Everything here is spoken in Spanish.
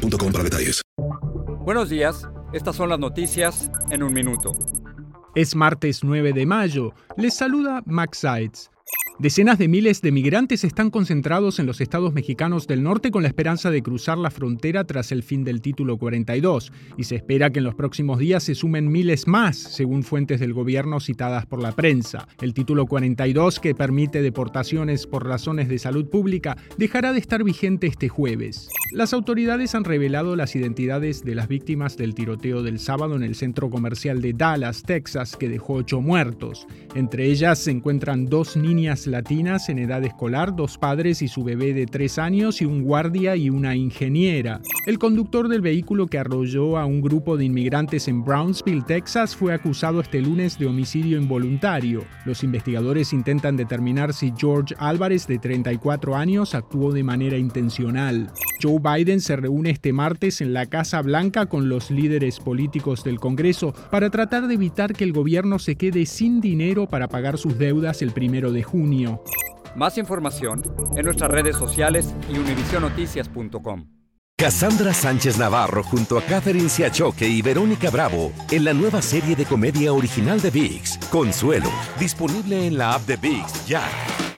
boostmobile.com para detalles. Buenos días, estas son las noticias en un minuto. Es martes 9 de mayo. Les saluda Max Sides. Decenas de miles de migrantes están concentrados en los estados mexicanos del norte con la esperanza de cruzar la frontera tras el fin del título 42, y se espera que en los próximos días se sumen miles más, según fuentes del gobierno citadas por la prensa. El título 42, que permite deportaciones por razones de salud pública, dejará de estar vigente este jueves. Las autoridades han revelado las identidades de las víctimas del tiroteo del sábado en el centro comercial de Dallas, Texas, que dejó ocho muertos. Entre ellas se encuentran dos niñas latinas en edad escolar, dos padres y su bebé de tres años y un guardia y una ingeniera. El conductor del vehículo que arrolló a un grupo de inmigrantes en Brownsville, Texas, fue acusado este lunes de homicidio involuntario. Los investigadores intentan determinar si George Álvarez, de 34 años, actuó de manera intencional. Joe Biden se reúne este martes en la Casa Blanca con los líderes políticos del Congreso para tratar de evitar que el gobierno se quede sin dinero para pagar sus deudas el primero de junio. Más información en nuestras redes sociales y univisionoticias.com. Cassandra Sánchez Navarro junto a Catherine Siachoque y Verónica Bravo en la nueva serie de comedia original de VIX, Consuelo, disponible en la app de VIX ya.